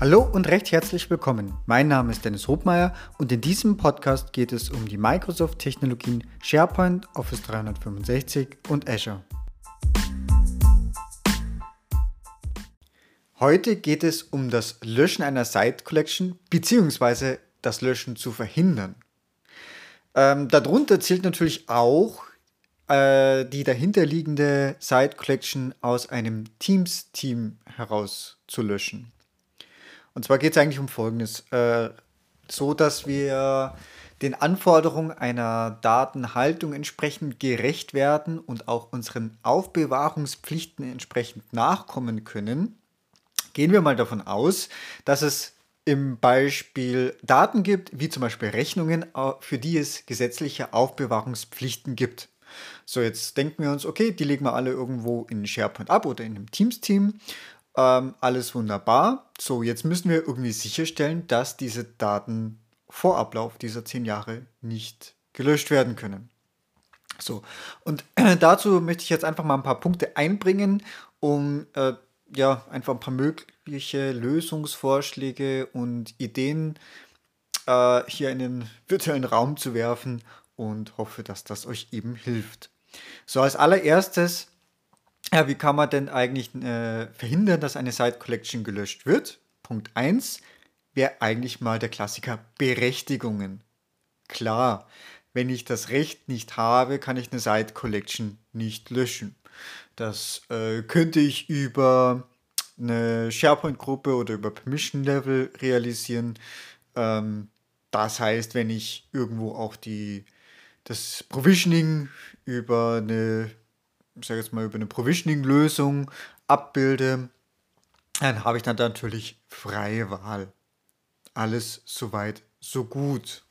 Hallo und recht herzlich willkommen. Mein Name ist Dennis Hobmeier und in diesem Podcast geht es um die Microsoft-Technologien SharePoint, Office 365 und Azure. Heute geht es um das Löschen einer Site Collection bzw. das Löschen zu verhindern. Ähm, darunter zählt natürlich auch äh, die dahinterliegende Site Collection aus einem Teams-Team heraus zu löschen. Und zwar geht es eigentlich um Folgendes. Äh, so, dass wir den Anforderungen einer Datenhaltung entsprechend gerecht werden und auch unseren Aufbewahrungspflichten entsprechend nachkommen können, gehen wir mal davon aus, dass es im Beispiel Daten gibt, wie zum Beispiel Rechnungen, für die es gesetzliche Aufbewahrungspflichten gibt. So, jetzt denken wir uns, okay, die legen wir alle irgendwo in SharePoint ab oder in einem Teams-Team ähm, alles wunderbar. So, jetzt müssen wir irgendwie sicherstellen, dass diese Daten vor Ablauf dieser zehn Jahre nicht gelöscht werden können. So, und dazu möchte ich jetzt einfach mal ein paar Punkte einbringen, um äh, ja einfach ein paar mögliche Lösungsvorschläge und Ideen äh, hier in den virtuellen Raum zu werfen und hoffe, dass das euch eben hilft. So, als allererstes ja, wie kann man denn eigentlich äh, verhindern, dass eine Site Collection gelöscht wird? Punkt 1 wäre eigentlich mal der Klassiker Berechtigungen. Klar, wenn ich das Recht nicht habe, kann ich eine Site Collection nicht löschen. Das äh, könnte ich über eine SharePoint-Gruppe oder über Permission-Level realisieren. Ähm, das heißt, wenn ich irgendwo auch die, das Provisioning über eine ich sage jetzt mal, über eine Provisioning-Lösung abbilde, dann habe ich dann natürlich freie Wahl. Alles soweit, so gut.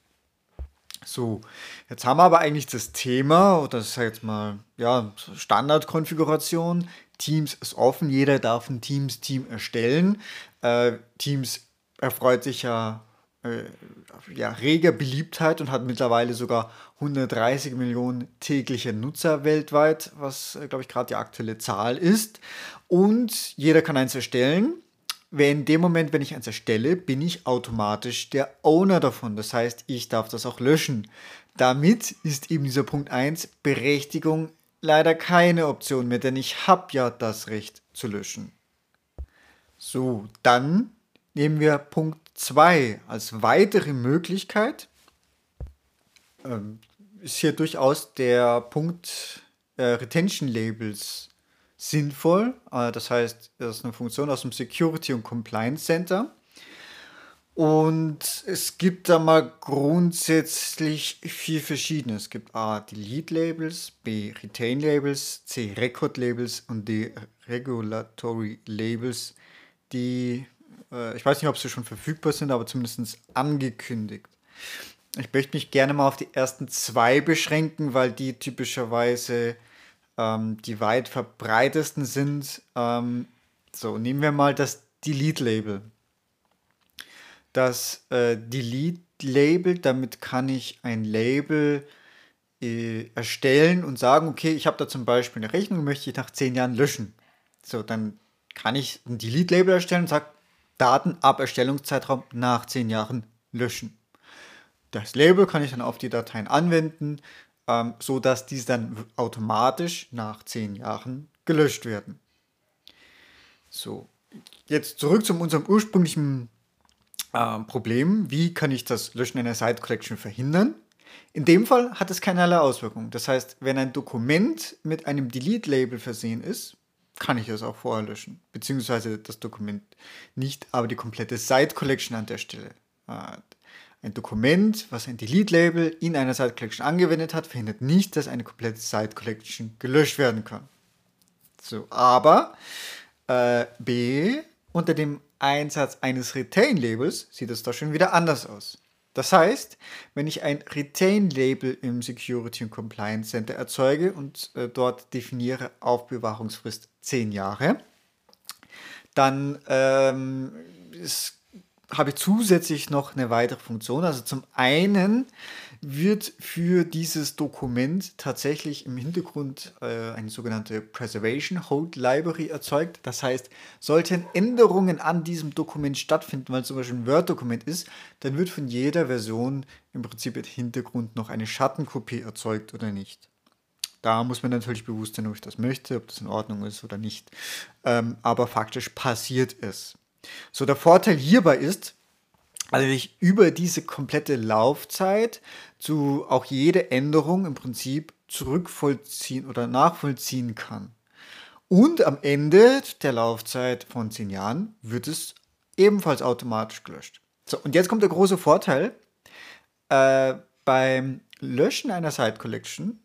So, jetzt haben wir aber eigentlich das Thema, oder das ist jetzt mal, ja, Standardkonfiguration. Teams ist offen, jeder darf ein Teams-Team erstellen. Äh, Teams erfreut sich ja äh, ja, reger Beliebtheit und hat mittlerweile sogar 130 Millionen tägliche Nutzer weltweit, was, äh, glaube ich, gerade die aktuelle Zahl ist. Und jeder kann eins erstellen. In dem Moment, wenn ich eins erstelle, bin ich automatisch der Owner davon. Das heißt, ich darf das auch löschen. Damit ist eben dieser Punkt 1 Berechtigung leider keine Option mehr, denn ich habe ja das Recht zu löschen. So, dann nehmen wir Punkt 2 als weitere Möglichkeit. Ähm, ist hier durchaus der Punkt äh, Retention Labels sinnvoll. Äh, das heißt, das ist eine Funktion aus dem Security und Compliance Center. Und es gibt da mal grundsätzlich vier verschiedene. Es gibt A, Delete Labels, B, Retain Labels, C, Record Labels und D, Regulatory Labels, die äh, ich weiß nicht, ob sie schon verfügbar sind, aber zumindest angekündigt. Ich möchte mich gerne mal auf die ersten zwei beschränken, weil die typischerweise ähm, die weit verbreitesten sind. Ähm, so, nehmen wir mal das Delete-Label. Das äh, Delete-Label, damit kann ich ein Label äh, erstellen und sagen, okay, ich habe da zum Beispiel eine Rechnung, möchte ich nach zehn Jahren löschen. So, dann kann ich ein Delete-Label erstellen und sage, Daten ab Erstellungszeitraum nach 10 Jahren löschen. Das Label kann ich dann auf die Dateien anwenden, ähm, sodass diese dann automatisch nach 10 Jahren gelöscht werden. So, jetzt zurück zu unserem ursprünglichen äh, Problem. Wie kann ich das Löschen einer Site Collection verhindern? In dem Fall hat es keinerlei Auswirkungen. Das heißt, wenn ein Dokument mit einem Delete-Label versehen ist, kann ich es auch vorher löschen. Beziehungsweise das Dokument nicht, aber die komplette Site Collection an der Stelle. Äh, ein Dokument, was ein Delete-Label in einer Site Collection angewendet hat, verhindert nicht, dass eine komplette Site Collection gelöscht werden kann. So, aber äh, B, unter dem Einsatz eines Retain-Labels sieht es doch schon wieder anders aus. Das heißt, wenn ich ein Retain-Label im Security und Compliance Center erzeuge und äh, dort definiere Aufbewahrungsfrist 10 Jahre, dann ähm, habe ich zusätzlich noch eine weitere Funktion. Also zum einen wird für dieses Dokument tatsächlich im Hintergrund äh, eine sogenannte Preservation Hold Library erzeugt. Das heißt, sollten Änderungen an diesem Dokument stattfinden, weil es zum Beispiel ein Word-Dokument ist, dann wird von jeder Version im Prinzip im Hintergrund noch eine Schattenkopie erzeugt oder nicht. Da muss man natürlich bewusst sein, ob ich das möchte, ob das in Ordnung ist oder nicht. Ähm, aber faktisch passiert es. So, der Vorteil hierbei ist, also ich über diese komplette Laufzeit zu auch jede Änderung im Prinzip zurückvollziehen oder nachvollziehen kann. Und am Ende der Laufzeit von zehn Jahren wird es ebenfalls automatisch gelöscht. So, und jetzt kommt der große Vorteil. Äh, beim Löschen einer Site Collection,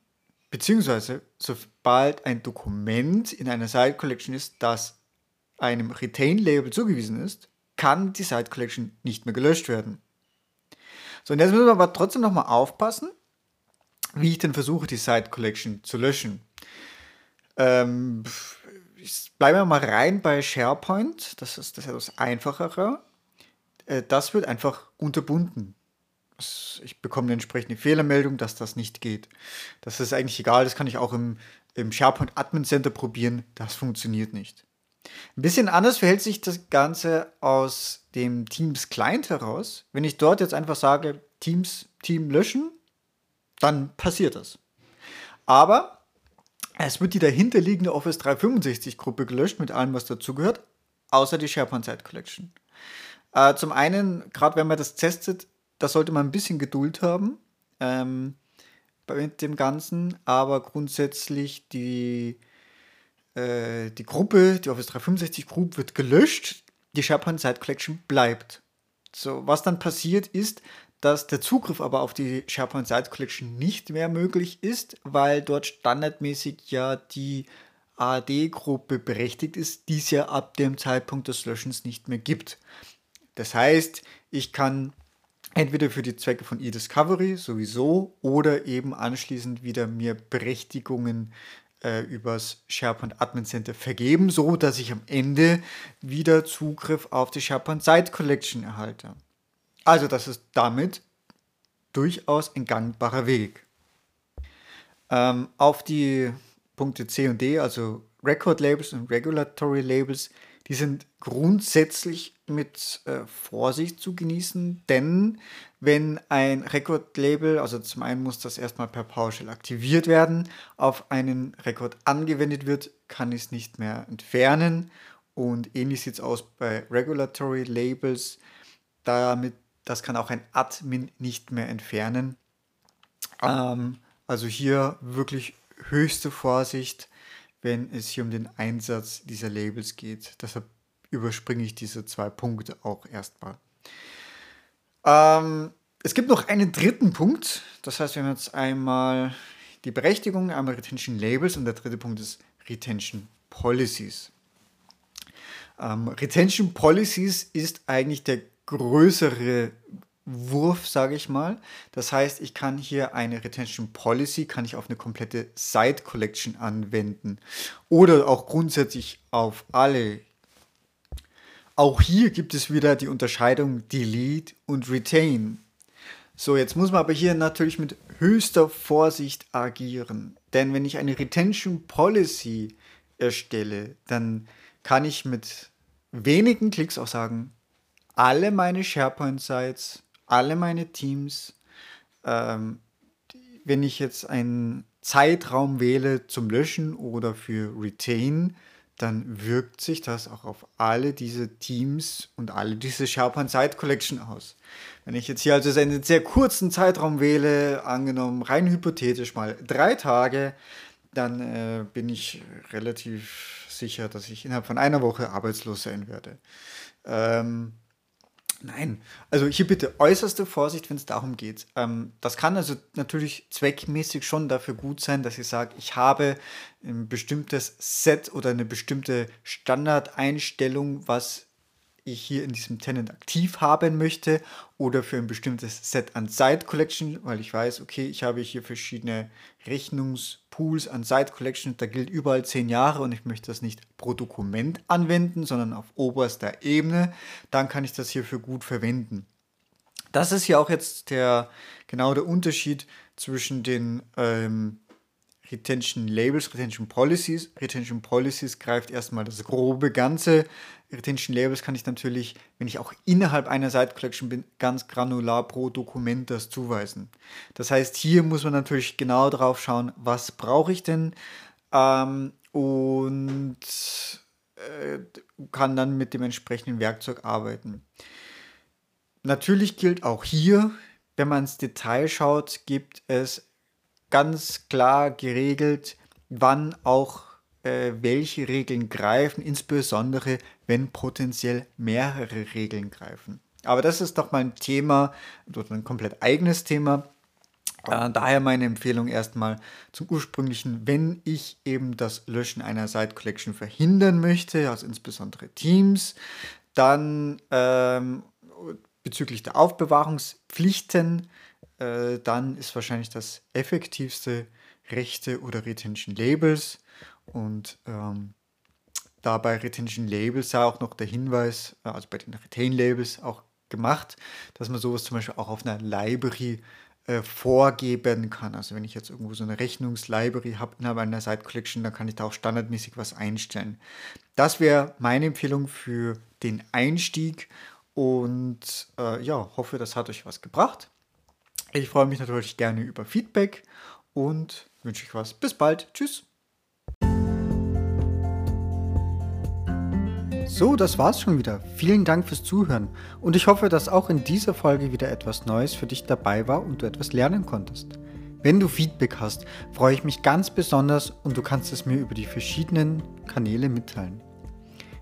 beziehungsweise sobald ein Dokument in einer Site Collection ist, das einem Retain-Label zugewiesen ist, kann die Site Collection nicht mehr gelöscht werden. So, und jetzt müssen wir aber trotzdem nochmal aufpassen, wie ich denn versuche, die Site Collection zu löschen. Ähm, ich bleibe mal rein bei SharePoint, das ist das etwas einfachere. Äh, das wird einfach unterbunden. Ich bekomme eine entsprechende Fehlermeldung, dass das nicht geht. Das ist eigentlich egal, das kann ich auch im, im SharePoint Admin Center probieren, das funktioniert nicht. Ein bisschen anders verhält sich das Ganze aus dem Teams Client heraus. Wenn ich dort jetzt einfach sage, Teams, Team löschen, dann passiert das. Aber es wird die dahinterliegende Office 365 Gruppe gelöscht mit allem, was dazugehört, außer die SharePoint Site Collection. Äh, zum einen, gerade wenn man das testet, da sollte man ein bisschen Geduld haben ähm, mit dem Ganzen, aber grundsätzlich die äh, die Gruppe, die Office 365 Group wird gelöscht, die SharePoint Site Collection bleibt. So, was dann passiert ist, dass der Zugriff aber auf die SharePoint Site Collection nicht mehr möglich ist, weil dort standardmäßig ja die AD-Gruppe berechtigt ist, die es ja ab dem Zeitpunkt des Löschens nicht mehr gibt. Das heißt, ich kann entweder für die Zwecke von eDiscovery sowieso oder eben anschließend wieder mir Berechtigungen äh, übers SharePoint Admin Center vergeben, so dass ich am Ende wieder Zugriff auf die SharePoint Site Collection erhalte. Also das ist damit durchaus ein gangbarer Weg. Ähm, auf die Punkte C und D, also Record Labels und Regulatory Labels, die sind grundsätzlich mit äh, Vorsicht zu genießen, denn wenn ein Rekordlabel, also zum einen muss das erstmal per PowerShell aktiviert werden, auf einen Rekord angewendet wird, kann ich es nicht mehr entfernen. Und ähnlich sieht es aus bei Regulatory Labels. Damit, das kann auch ein Admin nicht mehr entfernen. Ähm, also hier wirklich höchste Vorsicht, wenn es hier um den Einsatz dieser Labels geht. Deshalb überspringe ich diese zwei Punkte auch erstmal. Ähm, es gibt noch einen dritten Punkt. Das heißt, wir haben jetzt einmal die Berechtigung, einmal Retention Labels und der dritte Punkt ist Retention Policies. Ähm, Retention Policies ist eigentlich der größere Wurf, sage ich mal. Das heißt, ich kann hier eine Retention Policy, kann ich auf eine komplette Site Collection anwenden oder auch grundsätzlich auf alle auch hier gibt es wieder die Unterscheidung Delete und Retain. So, jetzt muss man aber hier natürlich mit höchster Vorsicht agieren. Denn wenn ich eine Retention Policy erstelle, dann kann ich mit wenigen Klicks auch sagen, alle meine SharePoint-Sites, alle meine Teams, ähm, wenn ich jetzt einen Zeitraum wähle zum Löschen oder für Retain, dann wirkt sich das auch auf alle diese Teams und alle diese SharePoint Site Collection aus. Wenn ich jetzt hier also einen sehr kurzen Zeitraum wähle, angenommen rein hypothetisch mal drei Tage, dann äh, bin ich relativ sicher, dass ich innerhalb von einer Woche arbeitslos sein werde. Ähm, Nein, also hier bitte äußerste Vorsicht, wenn es darum geht. Ähm, das kann also natürlich zweckmäßig schon dafür gut sein, dass ich sage, ich habe ein bestimmtes Set oder eine bestimmte Standardeinstellung, was ich hier in diesem Tenant aktiv haben möchte oder für ein bestimmtes Set an Site Collection, weil ich weiß, okay, ich habe hier verschiedene Rechnungspools an Site Collection, da gilt überall zehn Jahre und ich möchte das nicht pro Dokument anwenden, sondern auf oberster Ebene, dann kann ich das hierfür gut verwenden. Das ist ja auch jetzt der genau der Unterschied zwischen den ähm, Retention Labels, Retention Policies. Retention Policies greift erstmal das grobe Ganze. Retention Labels kann ich natürlich, wenn ich auch innerhalb einer Site Collection bin, ganz granular pro Dokument das zuweisen. Das heißt, hier muss man natürlich genau drauf schauen, was brauche ich denn ähm, und äh, kann dann mit dem entsprechenden Werkzeug arbeiten. Natürlich gilt auch hier, wenn man ins Detail schaut, gibt es ganz klar geregelt, wann auch äh, welche Regeln greifen, insbesondere wenn potenziell mehrere Regeln greifen. Aber das ist doch mal ein Thema, ein komplett eigenes Thema. Äh, daher meine Empfehlung erstmal zum ursprünglichen, wenn ich eben das Löschen einer Site Collection verhindern möchte, also insbesondere Teams, dann ähm, bezüglich der Aufbewahrungspflichten, äh, dann ist wahrscheinlich das effektivste Rechte oder Retention Labels. Und ähm, da bei Retention Labels sei auch noch der Hinweis, äh, also bei den Retain Labels auch gemacht, dass man sowas zum Beispiel auch auf einer Library äh, vorgeben kann. Also wenn ich jetzt irgendwo so eine Rechnungslibrary habe innerhalb einer Site Collection, dann kann ich da auch standardmäßig was einstellen. Das wäre meine Empfehlung für den Einstieg und äh, ja, hoffe, das hat euch was gebracht. Ich freue mich natürlich gerne über Feedback und wünsche euch was. Bis bald. Tschüss. So, das war's schon wieder. Vielen Dank fürs Zuhören und ich hoffe, dass auch in dieser Folge wieder etwas Neues für dich dabei war und du etwas lernen konntest. Wenn du Feedback hast, freue ich mich ganz besonders und du kannst es mir über die verschiedenen Kanäle mitteilen.